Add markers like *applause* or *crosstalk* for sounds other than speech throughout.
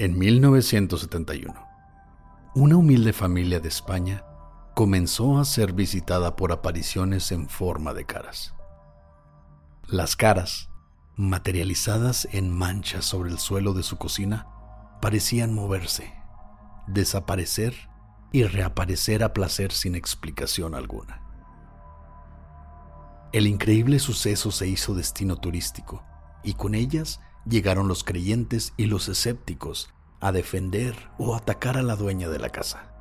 En 1971, una humilde familia de España comenzó a ser visitada por apariciones en forma de caras. Las caras, materializadas en manchas sobre el suelo de su cocina, parecían moverse, desaparecer y reaparecer a placer sin explicación alguna. El increíble suceso se hizo destino turístico y con ellas llegaron los creyentes y los escépticos a defender o atacar a la dueña de la casa.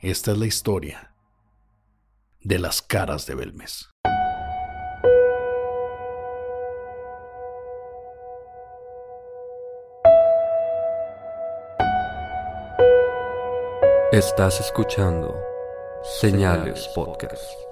Esta es la historia de las caras de Belmes. Estás escuchando Señales Podcast.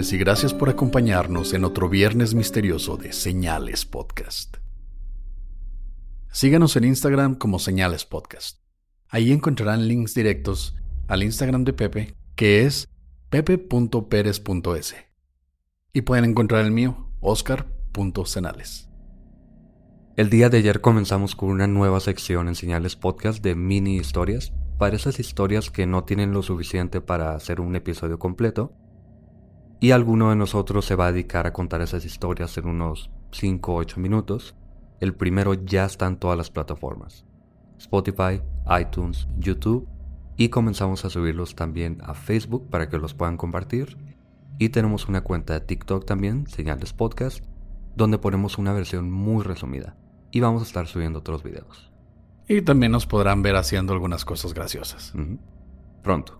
Y gracias por acompañarnos en otro viernes misterioso de Señales Podcast. Síganos en Instagram como Señales Podcast. Ahí encontrarán links directos al Instagram de Pepe, que es pepe.perez.s. Y pueden encontrar el mío, oscar.cenales. El día de ayer comenzamos con una nueva sección en Señales Podcast de mini historias, para esas historias que no tienen lo suficiente para hacer un episodio completo, y alguno de nosotros se va a dedicar a contar esas historias en unos 5 o 8 minutos. El primero ya está en todas las plataformas. Spotify, iTunes, YouTube. Y comenzamos a subirlos también a Facebook para que los puedan compartir. Y tenemos una cuenta de TikTok también, Señales Podcast, donde ponemos una versión muy resumida. Y vamos a estar subiendo otros videos. Y también nos podrán ver haciendo algunas cosas graciosas. Pronto.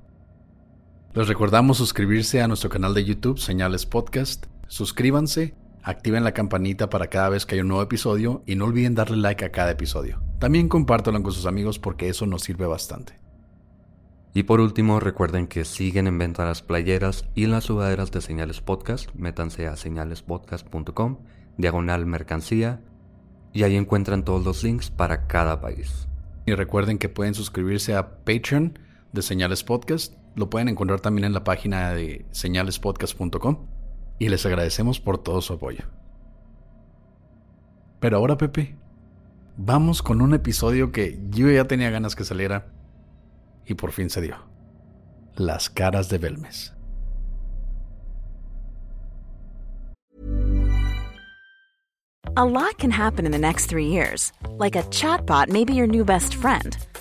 Les recordamos suscribirse a nuestro canal de YouTube, Señales Podcast. Suscríbanse, activen la campanita para cada vez que haya un nuevo episodio y no olviden darle like a cada episodio. También compártelo con sus amigos porque eso nos sirve bastante. Y por último, recuerden que siguen en venta las playeras y las sudaderas de Señales Podcast. Métanse a señalespodcast.com, diagonal mercancía, y ahí encuentran todos los links para cada país. Y recuerden que pueden suscribirse a Patreon de Señales Podcast. Lo pueden encontrar también en la página de señalespodcast.com. Y les agradecemos por todo su apoyo. Pero ahora, Pepe, vamos con un episodio que yo ya tenía ganas que saliera y por fin se dio. Las caras de Belmes. A lot can happen in the next three years. Like a chatbot may be your new best friend.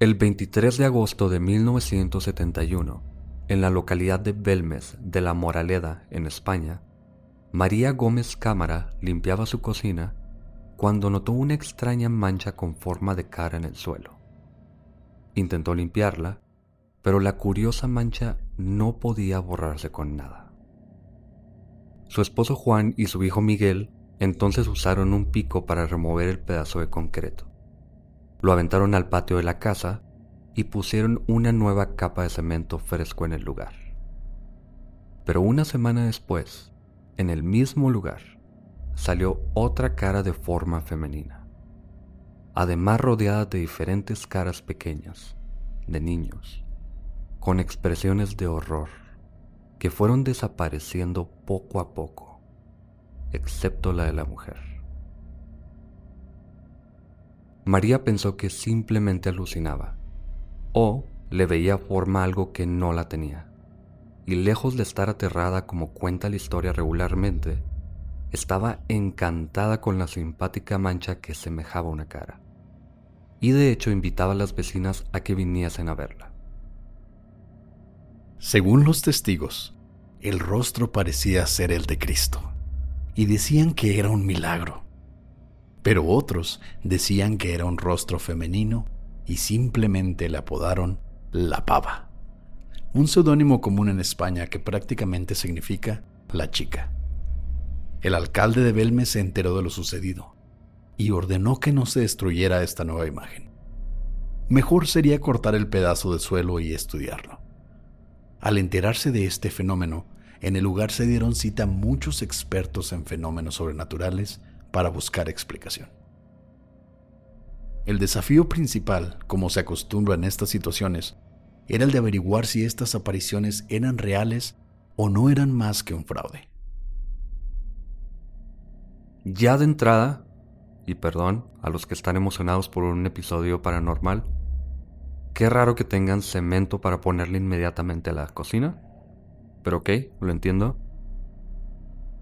El 23 de agosto de 1971, en la localidad de Belmes de la Moraleda, en España, María Gómez Cámara limpiaba su cocina cuando notó una extraña mancha con forma de cara en el suelo. Intentó limpiarla, pero la curiosa mancha no podía borrarse con nada. Su esposo Juan y su hijo Miguel Entonces usaron un pico para remover el pedazo de concreto. Lo aventaron al patio de la casa y pusieron una nueva capa de cemento fresco en el lugar. Pero una semana después, en el mismo lugar, salió otra cara de forma femenina, además rodeada de diferentes caras pequeñas, de niños, con expresiones de horror, que fueron desapareciendo poco a poco, excepto la de la mujer. María pensó que simplemente alucinaba, o le veía forma algo que no la tenía, y lejos de estar aterrada como cuenta la historia regularmente, estaba encantada con la simpática mancha que semejaba una cara, y de hecho invitaba a las vecinas a que viniesen a verla. Según los testigos, el rostro parecía ser el de Cristo, y decían que era un milagro. Pero otros decían que era un rostro femenino y simplemente le apodaron la pava, un seudónimo común en España que prácticamente significa la chica. El alcalde de Belme se enteró de lo sucedido y ordenó que no se destruyera esta nueva imagen. Mejor sería cortar el pedazo de suelo y estudiarlo. Al enterarse de este fenómeno, en el lugar se dieron cita muchos expertos en fenómenos sobrenaturales para buscar explicación. El desafío principal, como se acostumbra en estas situaciones, era el de averiguar si estas apariciones eran reales o no eran más que un fraude. Ya de entrada, y perdón a los que están emocionados por un episodio paranormal, qué raro que tengan cemento para ponerle inmediatamente a la cocina. Pero ok, lo entiendo.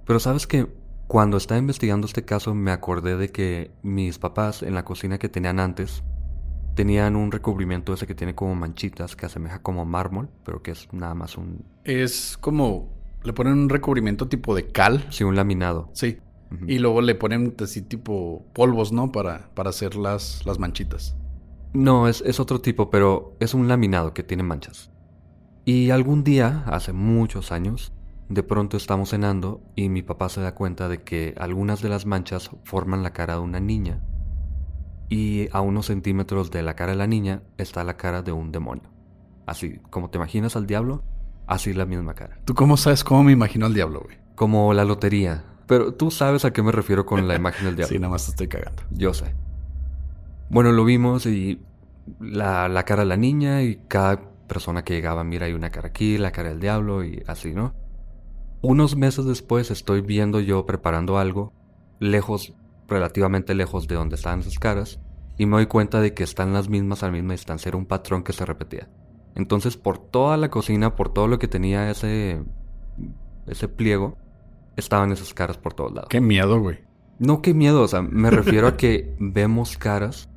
Pero sabes que cuando estaba investigando este caso me acordé de que mis papás en la cocina que tenían antes tenían un recubrimiento ese que tiene como manchitas que asemeja como mármol, pero que es nada más un... Es como... Le ponen un recubrimiento tipo de cal. Sí, un laminado. Sí. Y luego le ponen así tipo polvos, ¿no? Para, para hacer las, las manchitas. No, es, es otro tipo, pero es un laminado que tiene manchas. Y algún día, hace muchos años, de pronto estamos cenando y mi papá se da cuenta de que algunas de las manchas forman la cara de una niña. Y a unos centímetros de la cara de la niña está la cara de un demonio. Así, como te imaginas al diablo, así la misma cara. ¿Tú cómo sabes cómo me imagino al diablo, güey? Como la lotería. Pero tú sabes a qué me refiero con la imagen del *laughs* diablo. Sí, nada más te estoy cagando. Yo sé. Bueno, lo vimos y la, la cara de la niña y cada persona que llegaba, mira, hay una cara aquí, la cara del diablo y así, ¿no? Unos meses después estoy viendo yo preparando algo, lejos, relativamente lejos de donde estaban esas caras, y me doy cuenta de que están las mismas a la misma distancia, era un patrón que se repetía. Entonces por toda la cocina, por todo lo que tenía ese, ese pliego, estaban esas caras por todos lados. Qué miedo, güey. No, qué miedo, o sea, me *laughs* refiero a que vemos caras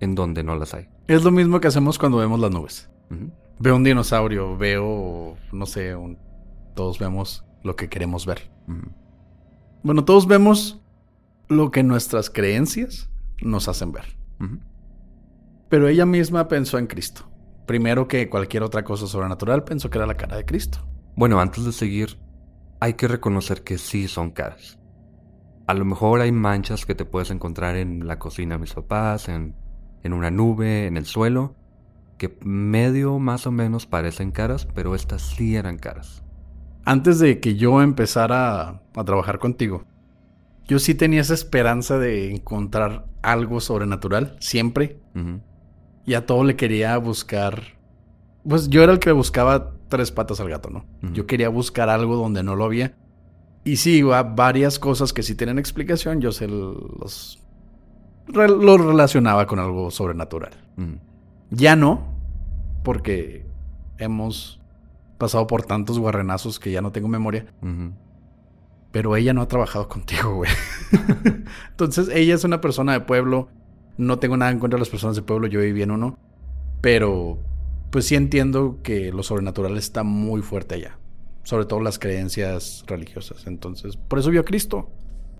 en donde no las hay. Es lo mismo que hacemos cuando vemos las nubes. Veo un dinosaurio, veo, no sé, un- todos vemos lo que queremos ver. Ujú. Bueno, todos vemos lo que nuestras creencias nos hacen ver. Ujú. Pero ella misma pensó en Cristo. Primero que cualquier otra cosa sobrenatural, pensó que era la cara de Cristo. Bueno, antes de seguir, hay que reconocer que sí son caras. A lo mejor hay manchas que te puedes encontrar en la cocina de mis papás, en, en una nube, en el suelo, que medio más o menos parecen caras, pero estas sí eran caras. Antes de que yo empezara a, trabajar contigo, yo sí tenía esa esperanza de encontrar algo sobrenatural, siempre. Y a todo le quería buscar. Pues yo era el que buscaba tres patas al gato, ¿no? Yo quería buscar algo donde no lo había. Y sí, va- varias cosas que sí tienen explicación, yo se los, los relacionaba con algo sobrenatural. Ya no, porque hemos pasado por tantos guarrenazos que ya no tengo memoria. Pero ella no ha trabajado contigo, güey. *laughs* Entonces, ella es una persona de pueblo. No tengo nada en contra de las personas de pueblo, yo viví en uno. Pero, pues sí entiendo que lo sobrenatural está muy fuerte allá. Sobre todo las creencias religiosas. Entonces, por eso vio a Cristo.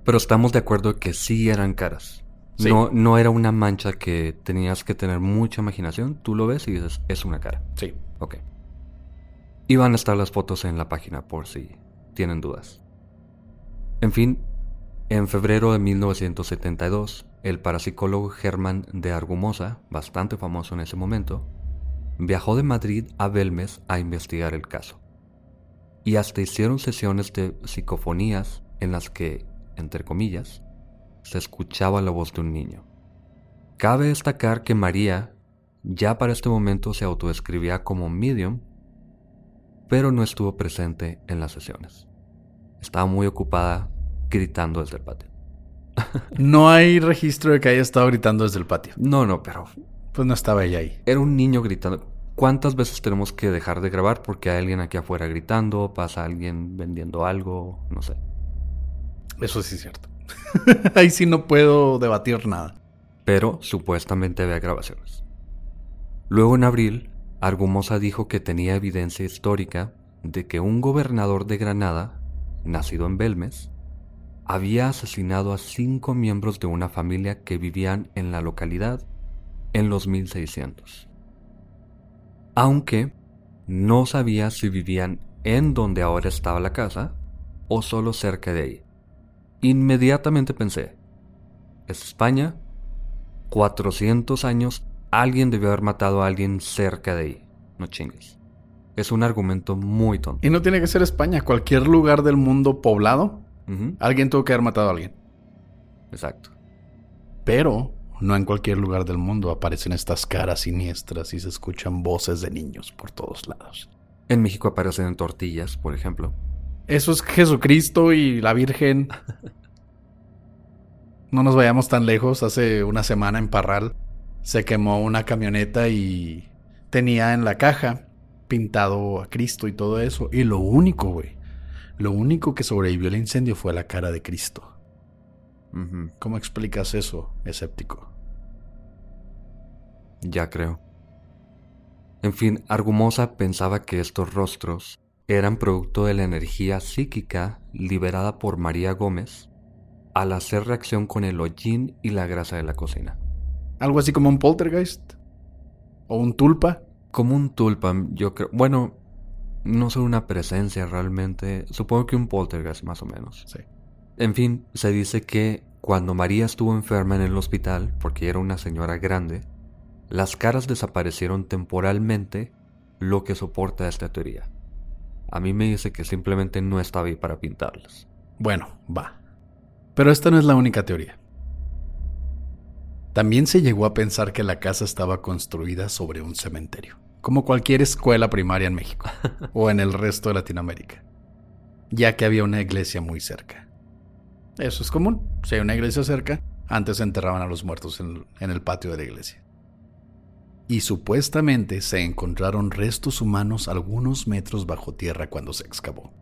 Pero estamos de acuerdo que sí eran caras. Sí. No, no era una mancha que tenías que tener mucha imaginación. Tú lo ves y dices, es una cara. Sí. Ok. Y van a estar las fotos en la página por si tienen dudas. En fin, En febrero de 1972, el parapsicólogo Germán de Argumosa, bastante famoso en ese momento, viajó de Madrid a Belmes a investigar el caso. Y hasta hicieron sesiones de psicofonías en las que, entre comillas, se escuchaba la voz de un niño. Cabe destacar que María ya para este momento se autodescribía como medium, pero no estuvo presente en las sesiones. Estaba muy ocupada gritando desde el patio. *laughs* no hay registro de que haya estado gritando desde el patio. No, no, pero... Pues no estaba ella ahí. Era un niño gritando. ¿Cuántas veces tenemos que dejar de grabar porque hay alguien aquí afuera gritando, pasa alguien vendiendo algo, no sé? Eso sí es cierto. *laughs* ahí sí no puedo debatir nada. Pero supuestamente había grabaciones. Luego en abril, Argumosa dijo que tenía evidencia histórica de que un gobernador de Granada, nacido en Belmes, había asesinado a cinco miembros de una familia que vivían en la localidad en los 1600. Aunque no sabía si vivían en donde ahora estaba la casa o solo cerca de ahí. Inmediatamente pensé, es España, 400 años, alguien debió haber matado a alguien cerca de ahí. No chingues. Es un argumento muy tonto. Y no tiene que ser España, cualquier lugar del mundo poblado Alguien tuvo que haber matado a alguien. Exacto. Pero no en cualquier lugar del mundo aparecen estas caras siniestras y se escuchan voces de niños por todos lados. En México aparecen tortillas, por ejemplo. Eso es Jesucristo y la Virgen. *laughs* no nos vayamos tan lejos. Hace una semana en Parral se quemó una camioneta y tenía en la caja pintado a Cristo y todo eso. Y lo único, güey, lo único que sobrevivió al incendio fue la cara de Cristo. ¿Cómo explicas eso, escéptico? Ya creo. En fin, Argumosa pensaba que estos rostros eran producto de la energía psíquica liberada por María Gómez al hacer reacción con el hollín y la grasa de la cocina. ¿Algo así como un poltergeist? ¿O un tulpa? Como un tulpa, yo creo. Bueno, no son una presencia realmente, supongo que un poltergeist más o menos. Sí. En fin, se dice que cuando María estuvo enferma en el hospital, porque era una señora grande, las caras desaparecieron temporalmente, lo que soporta esta teoría. A mí me dice que simplemente no estaba ahí para pintarlas. Bueno, va. Pero esta no es la única teoría. También se llegó a pensar que la casa estaba construida sobre un cementerio como cualquier escuela primaria en México *laughs* o en el resto de Latinoamérica, ya que había una iglesia muy cerca. Eso es común, si hay una iglesia cerca, antes se enterraban a los muertos en, en el patio de la iglesia. Y supuestamente se encontraron restos humanos algunos metros bajo tierra cuando se excavó.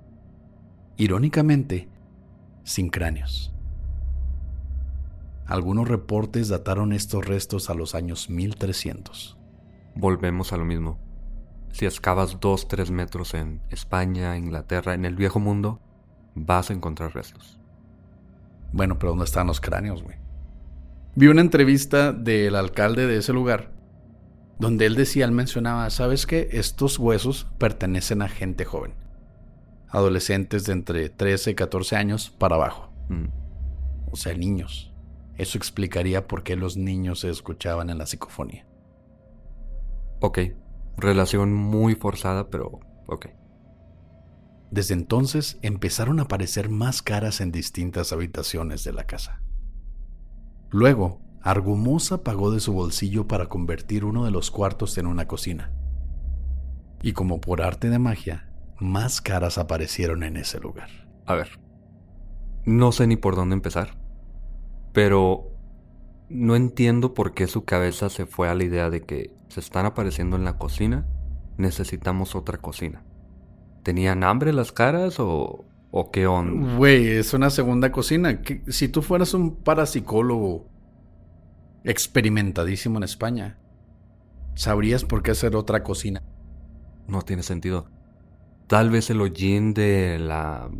Irónicamente, sin cráneos. Algunos reportes dataron estos restos a los años 1300 volvemos a lo mismo. Si excavas 2-3 metros en España, Inglaterra, en el viejo mundo, vas a encontrar restos. Bueno, pero ¿dónde están los cráneos, güey? Vi una entrevista del alcalde de ese lugar, donde él decía, él mencionaba, ¿sabes qué? Estos huesos pertenecen a gente joven. Adolescentes de entre 13 y 14 años para abajo. Mm. O sea, niños. Eso explicaría por qué los niños se escuchaban en la psicofonía. Ok, relación muy forzada, pero ok. Desde entonces empezaron a aparecer más caras en distintas habitaciones de la casa. Luego, Argumosa pagó de su bolsillo para convertir uno de los cuartos en una cocina. Y como por arte de magia, más caras aparecieron en ese lugar. A ver, no sé ni por dónde empezar, pero no entiendo por qué su cabeza se fue a la idea de que se están apareciendo en la cocina, necesitamos otra cocina. ¿Tenían hambre las caras o, o qué onda? Güey, es una segunda cocina. Si tú fueras un parapsicólogo experimentadísimo en España, sabrías por qué hacer otra cocina. No tiene sentido. Tal vez el hollín de la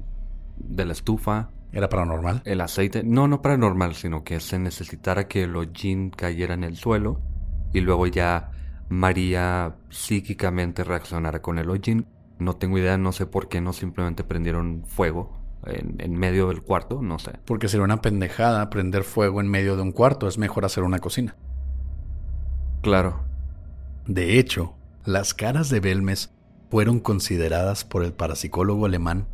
de la estufa ¿Era paranormal? El aceite, no, no paranormal, sino que se necesitara que el hollín cayera en el suelo y luego ya María psíquicamente reaccionara con el hollín. No tengo idea, no sé por qué no simplemente prendieron fuego en, en medio del cuarto, no sé. Porque sería una pendejada prender fuego en medio de un cuarto. Es mejor hacer una cocina. Claro. De hecho, las caras de Belmes fueron consideradas por el parapsicólogo alemán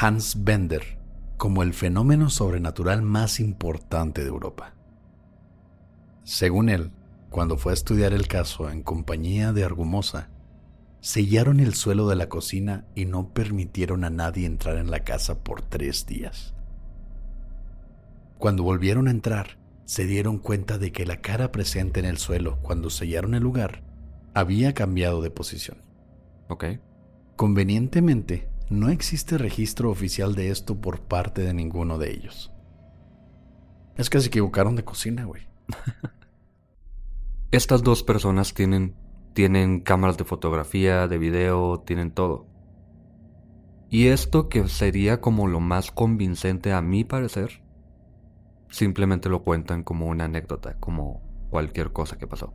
Hans Bender como el fenómeno sobrenatural más importante de Europa. Según él, cuando fue a estudiar el caso en compañía de Argumosa, sellaron el suelo de la cocina y no permitieron a nadie entrar en la casa por tres días. Cuando volvieron a entrar, se dieron cuenta de que la cara presente en el suelo cuando sellaron el lugar había cambiado de posición. Ok. Convenientemente, no existe registro oficial de esto por parte de ninguno de ellos. Es que se equivocaron de cocina, güey. *laughs* Estas dos personas tienen, tienen cámaras de fotografía, de video, tienen todo. Y esto que sería como lo más convincente a mi parecer, simplemente lo cuentan como una anécdota, como cualquier cosa que pasó.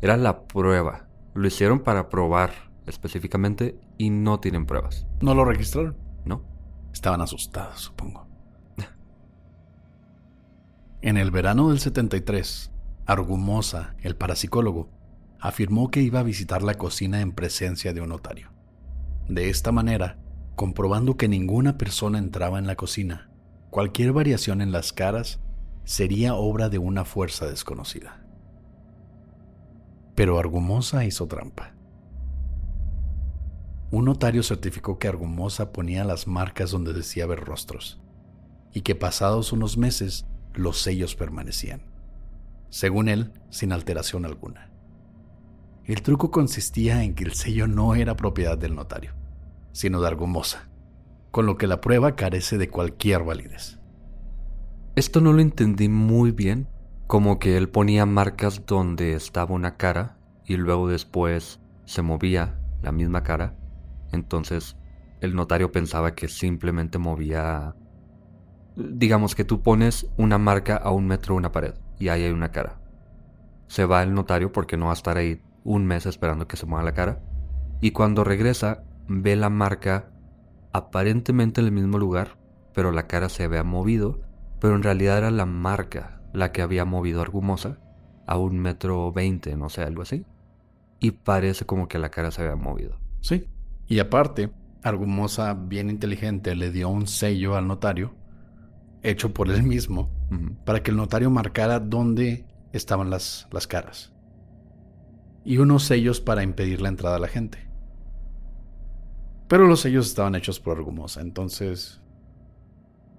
Era la prueba. Lo hicieron para probar específicamente y no tienen pruebas. ¿No lo registraron? ¿No? Estaban asustados, supongo. *laughs* en el verano del 73, Argumosa, el parapsicólogo, afirmó que iba a visitar la cocina en presencia de un notario. De esta manera, comprobando que ninguna persona entraba en la cocina, cualquier variación en las caras sería obra de una fuerza desconocida. Pero Argumosa hizo trampa. Un notario certificó que Argumosa ponía las marcas donde decía ver rostros, y que pasados unos meses los sellos permanecían, según él, sin alteración alguna. El truco consistía en que el sello no era propiedad del notario, sino de Argumosa, con lo que la prueba carece de cualquier validez. Esto no lo entendí muy bien, como que él ponía marcas donde estaba una cara y luego después se movía la misma cara. Entonces el notario pensaba que simplemente movía... Digamos que tú pones una marca a un metro de una pared y ahí hay una cara. Se va el notario porque no va a estar ahí un mes esperando que se mueva la cara. Y cuando regresa ve la marca aparentemente en el mismo lugar, pero la cara se había movido, pero en realidad era la marca la que había movido Argumosa a un metro veinte, no sé, algo así. Y parece como que la cara se había movido. Sí. Y aparte, Argumosa, bien inteligente, le dio un sello al notario, hecho por él mismo, para que el notario marcara dónde estaban las, las caras. Y unos sellos para impedir la entrada a la gente. Pero los sellos estaban hechos por Argumosa, entonces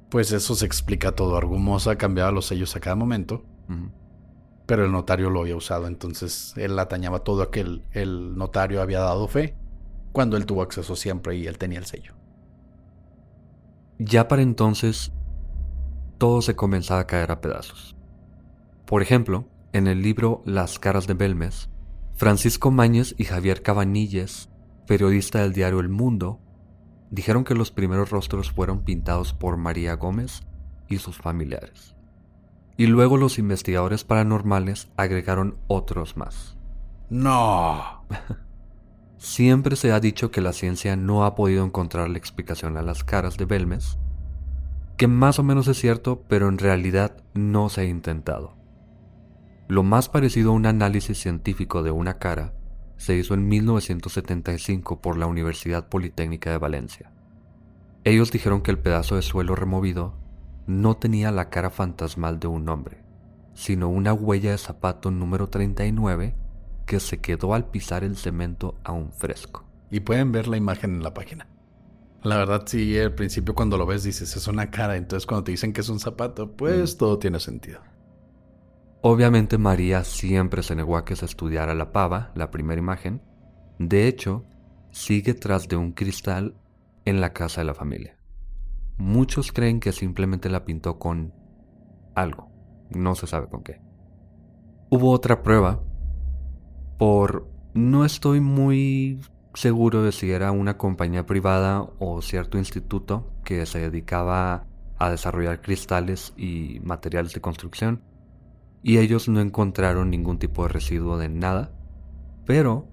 pues eso se explica todo. Argumosa cambiaba los sellos a cada momento, pero el notario lo había usado, entonces él atañaba todo aquel el notario había dado fe cuando él tuvo acceso siempre y él tenía el sello. Ya para entonces, todo se comenzaba a caer a pedazos. Por ejemplo, en el libro Las caras de Belmes, Francisco Mañez y Javier Cabanilles, periodista del diario El Mundo, dijeron que los primeros rostros fueron pintados por María Gómez y sus familiares. Y luego los investigadores paranormales agregaron otros más. No. *laughs* Siempre se ha dicho que la ciencia no ha podido encontrar la explicación a las caras de Belmes, que más o menos es cierto, pero en realidad no se ha intentado. Lo más parecido a un análisis científico de una cara se hizo en 1975 por la Universidad Politécnica de Valencia. Ellos dijeron que el pedazo de suelo removido no tenía la cara fantasmal de un hombre, sino una huella de zapato número 39 que se quedó al pisar el cemento aún fresco. Y pueden ver la imagen en la página. La verdad, sí, al principio cuando lo ves dices, es una cara, entonces cuando te dicen que es un zapato, pues todo tiene sentido. Obviamente María siempre se negó a que se estudiara la pava, la primera imagen. De hecho, sigue tras de un cristal en la casa de la familia. Muchos creen que simplemente la pintó con algo, no se sabe con qué. Hubo otra prueba por... No estoy muy seguro de si era una compañía privada o cierto instituto que se dedicaba a desarrollar cristales y materiales de construcción y ellos no encontraron ningún tipo de residuo de nada, pero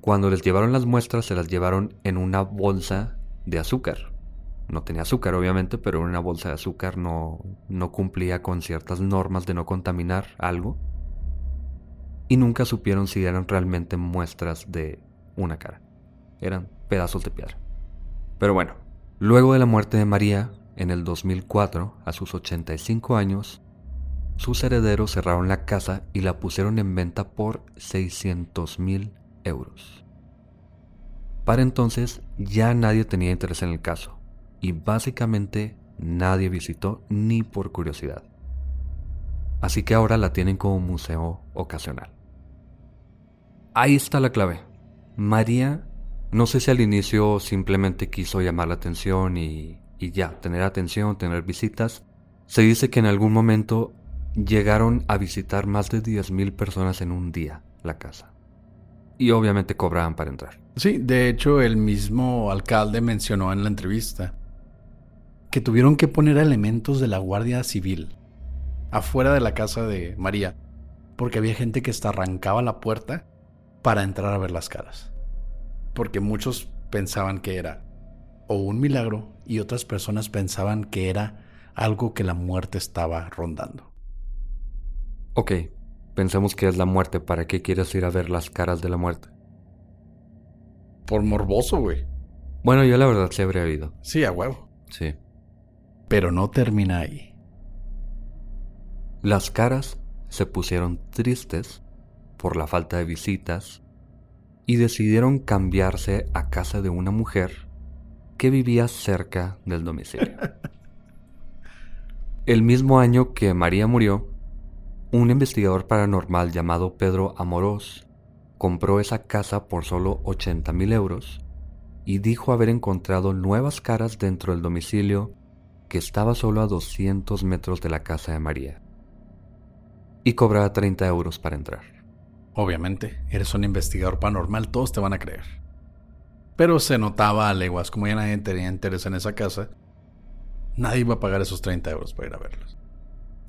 cuando les llevaron las muestras se las llevaron en una bolsa de azúcar. no tenía azúcar obviamente, pero una bolsa de azúcar no, no cumplía con ciertas normas de no contaminar algo. Y nunca supieron si eran realmente muestras de una cara. Eran pedazos de piedra. Pero bueno, luego de la muerte de María, en el 2004, a sus 85 años, sus herederos cerraron la casa y la pusieron en venta por 600 mil euros. Para entonces ya nadie tenía interés en el caso y básicamente nadie visitó ni por curiosidad. Así que ahora la tienen como museo ocasional. Ahí está la clave. María, no sé si al inicio simplemente quiso llamar la atención y, y ya, tener atención, tener visitas. Se dice que en algún momento llegaron a visitar más de 10.000 personas en un día la casa. Y obviamente cobraban para entrar. Sí, de hecho el mismo alcalde mencionó en la entrevista que tuvieron que poner elementos de la Guardia Civil afuera de la casa de María, porque había gente que hasta arrancaba la puerta para entrar a ver las caras. Porque muchos pensaban que era o un milagro y otras personas pensaban que era algo que la muerte estaba rondando. Ok, pensemos que es la muerte. ¿Para qué quieres ir a ver las caras de la muerte? Por morboso, güey. Bueno, yo la verdad sí habría ido. Sí, a huevo. Sí. Pero no termina ahí. Las caras se pusieron tristes por la falta de visitas y decidieron cambiarse a casa de una mujer que vivía cerca del domicilio. *laughs* El mismo año que María murió, un investigador paranormal llamado Pedro Amorós compró esa casa por solo 80 mil euros y dijo haber encontrado nuevas caras dentro del domicilio que estaba solo a 200 metros de la casa de María. Y cobraba 30 euros para entrar. Obviamente, eres un investigador paranormal, todos te van a creer. Pero se notaba a leguas, como ya nadie tenía interés en esa casa, nadie iba a pagar esos 30 euros para ir a verlos.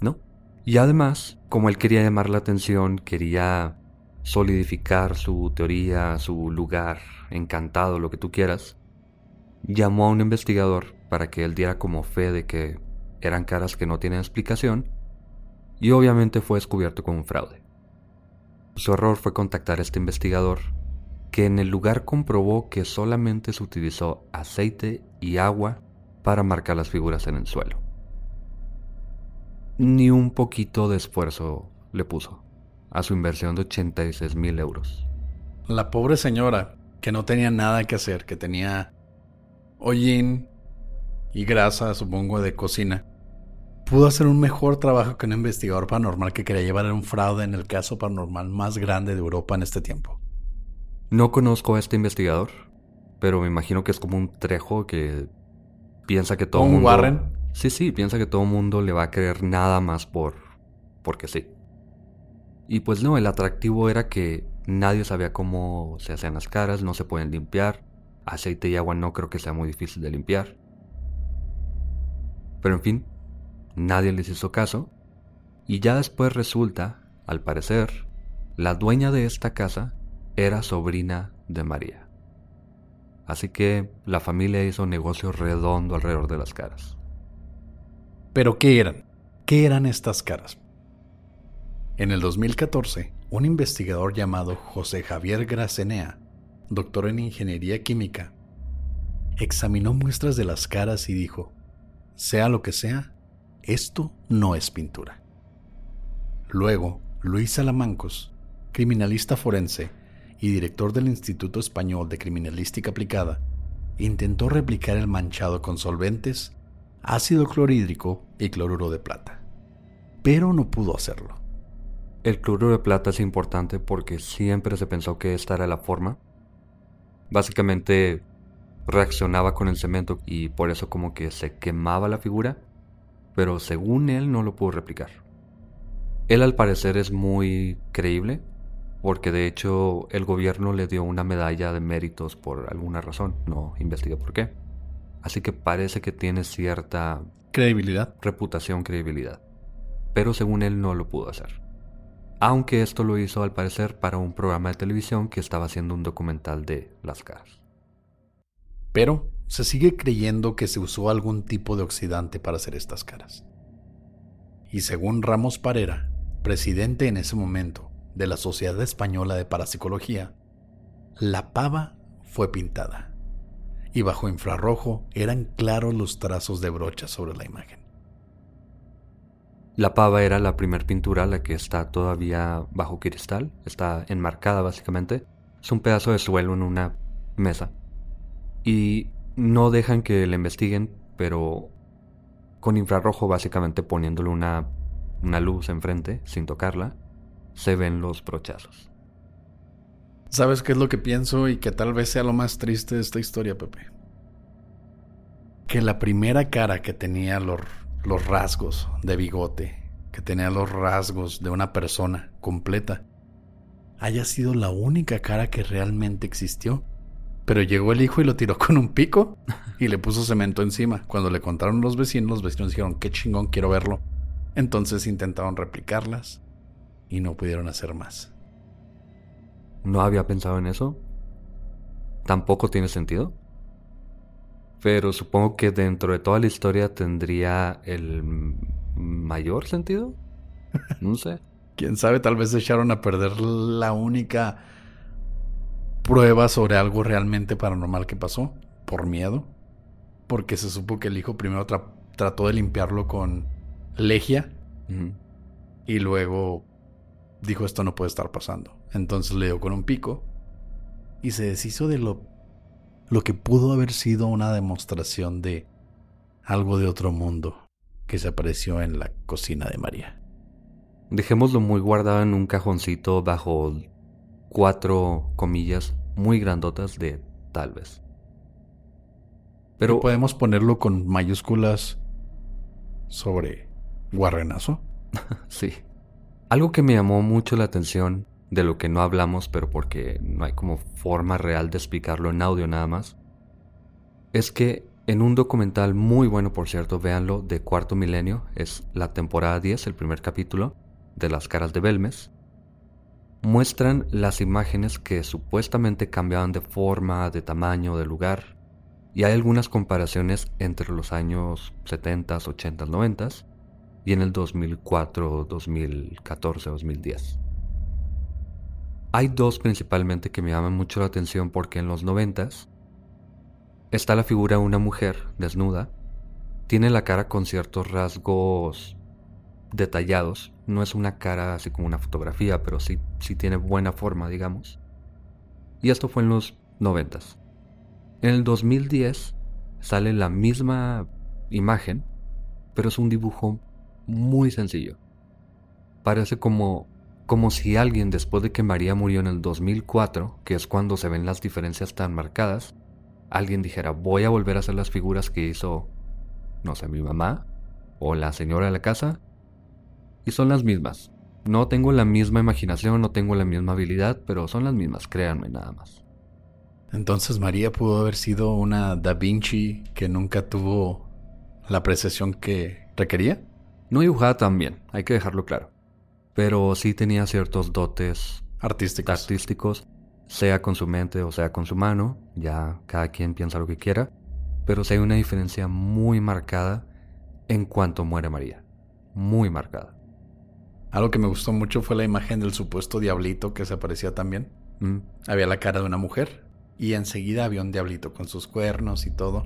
¿No? Y además, como él quería llamar la atención, quería solidificar su teoría, su lugar encantado, lo que tú quieras, llamó a un investigador para que él diera como fe de que eran caras que no tienen explicación, y obviamente fue descubierto como un fraude. Su error fue contactar a este investigador, que en el lugar comprobó que solamente se utilizó aceite y agua para marcar las figuras en el suelo. Ni un poquito de esfuerzo le puso a su inversión de 86 mil euros. La pobre señora, que no tenía nada que hacer, que tenía hollín y grasa, supongo, de cocina, pudo hacer un mejor trabajo que un investigador paranormal que quería llevar un fraude en el caso paranormal más grande de Europa en este tiempo. No conozco a este investigador, pero me imagino que es como un trejo que piensa que todo ¿Un mundo... Warren? Sí, sí, piensa que todo mundo le va a creer nada más por... porque sí. Y pues no, el atractivo era que nadie sabía cómo se hacían las caras, no se pueden limpiar. Aceite y agua no creo que sea muy difícil de limpiar. Pero en fin, nadie les hizo caso. Y ya después resulta, al parecer, la dueña de esta casa era sobrina de María. Así que la familia hizo negocio redondo alrededor de las caras. ¿Pero qué eran? ¿Qué eran estas caras? En el 2014, un investigador llamado José Javier Gracenea, doctor en ingeniería química, examinó muestras de las caras y dijo, sea lo que sea, esto no es pintura. Luego, Luis Salamancos, criminalista forense y director del Instituto Español de Criminalística Aplicada, intentó replicar el manchado con solventes, ácido clorhídrico y cloruro de plata, pero no pudo hacerlo. El cloruro de plata es importante porque siempre se pensó que esta era la forma. Básicamente reaccionaba con el cemento y por eso como que se quemaba la figura, pero según él no lo pudo replicar. Él al parecer es muy creíble, porque de hecho el gobierno le dio una medalla de méritos por alguna razón, no investigué por qué. Así que parece que tiene cierta Credibilidad. reputación, credibilidad. Pero según él no lo pudo hacer. Aunque esto lo hizo al parecer para un programa de televisión que estaba haciendo un documental de las caras. Pero se sigue creyendo que se usó algún tipo de oxidante para hacer estas caras. Y según Ramos Parera, presidente en ese momento de la Sociedad Española de Parapsicología, la pava fue pintada y bajo infrarrojo eran claros los trazos de brocha sobre la imagen. La pava era la primer pintura, la que está todavía bajo cristal, está enmarcada básicamente. Es un pedazo de suelo en una mesa. Y no dejan que la investiguen, pero con infrarrojo básicamente poniéndole una, una luz enfrente, sin tocarla, se ven los brochazos. ¿Sabes qué es lo que pienso y que tal vez sea lo más triste de esta historia, Pepe? Que la primera cara que tenía los, los rasgos de bigote, que tenía los rasgos de una persona completa, haya sido la única cara que realmente existió. Pero llegó el hijo y lo tiró *laughs* con un pico y le puso cemento encima. Cuando le contaron los vecinos, los vecinos dijeron, qué chingón, quiero verlo. Entonces intentaron replicarlas y no pudieron hacer más. No había pensado en eso. Tampoco tiene sentido. Pero supongo que dentro de toda la historia tendría el mayor sentido. No sé. *laughs* Quién sabe, tal vez echaron a perder la única prueba sobre algo realmente paranormal que pasó. Por miedo. Porque se supo que el hijo primero trató de limpiarlo con legia. Y luego dijo esto no puede estar pasando. Entonces le dio con un pico y se deshizo de lo, lo que pudo haber sido una demostración de algo de otro mundo que se apareció en la cocina de María. Dejémoslo muy guardado en un cajoncito bajo cuatro comillas muy grandotas de tal vez. Pero podemos ponerlo con mayúsculas sobre guarrenazo. *laughs* sí. Algo que me llamó mucho la atención, de lo que no hablamos, pero porque no hay como forma real de explicarlo en audio nada más, es que en un documental muy bueno, por cierto, véanlo, de Cuarto Milenio, es la temporada 10, el primer capítulo, de las caras de Belmes, muestran las imágenes que supuestamente cambiaban de forma, de tamaño, de lugar, y hay algunas comparaciones entre los años 70, 80, 90 y en el 2004, 2014, 2010. Hay dos principalmente que me llaman mucho la atención porque en los 90 está la figura de una mujer desnuda, tiene la cara con ciertos rasgos detallados, no es una cara así como una fotografía, pero sí, sí tiene buena forma, digamos. Y esto fue en los 90. En el 2010 sale la misma imagen, pero es un dibujo muy sencillo. Parece como, como si alguien después de que María murió en el 2004, que es cuando se ven las diferencias tan marcadas, alguien dijera voy a volver a hacer las figuras que hizo, no sé, mi mamá o la señora de la casa. Y son las mismas. No tengo la misma imaginación, no tengo la misma habilidad, pero son las mismas, créanme nada más. Entonces María pudo haber sido una Da Vinci que nunca tuvo la precisión que requería. No dibujaba tan bien, hay que dejarlo claro. Pero sí tenía ciertos dotes artísticos. artísticos, sea con su mente o sea con su mano, ya cada quien piensa lo que quiera, pero sí hay una diferencia muy marcada en cuanto muere María. Muy marcada. Algo que me gustó mucho fue la imagen del supuesto diablito que se aparecía también. Mm. Había la cara de una mujer y enseguida había un diablito con sus cuernos y todo.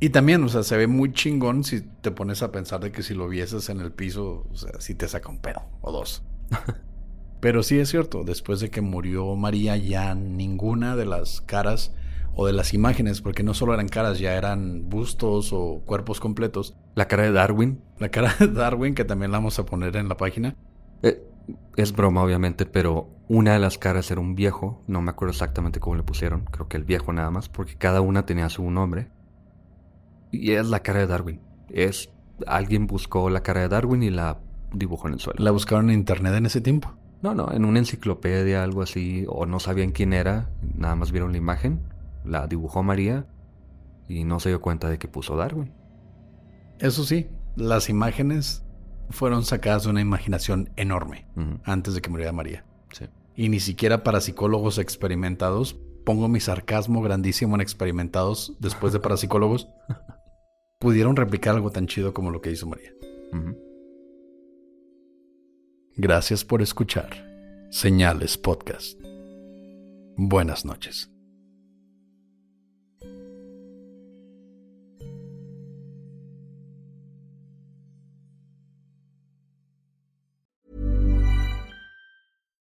Y también, o sea, se ve muy chingón si te pones a pensar de que si lo vieses en el piso, o sea, si te saca un pedo o dos. *laughs* Pero sí es cierto, después de que murió María ya ninguna de las caras o de las imágenes, porque no solo eran caras, ya eran bustos o cuerpos completos. La cara de Darwin. La cara de Darwin, que también la vamos a poner en la página. Eh, es broma, obviamente, pero una de las caras era un viejo, no me acuerdo exactamente cómo le pusieron, creo que el viejo nada más, porque cada una tenía su nombre. Y es la cara de Darwin. Es alguien buscó la cara de Darwin y la dibujó en el suelo. ¿La buscaron en internet en ese tiempo? No, no, en una enciclopedia, algo así, o no sabían quién era, nada más vieron la imagen, la dibujó María y no se dio cuenta de que puso Darwin. Eso sí, las imágenes fueron sacadas de una imaginación enorme antes de que muriera María. Sí. Y ni siquiera para psicólogos experimentados pongo mi sarcasmo grandísimo en experimentados después de parapsicólogos, *laughs* pudieron replicar algo tan chido como lo que hizo María. Gracias por escuchar Señales Podcast. Buenas noches.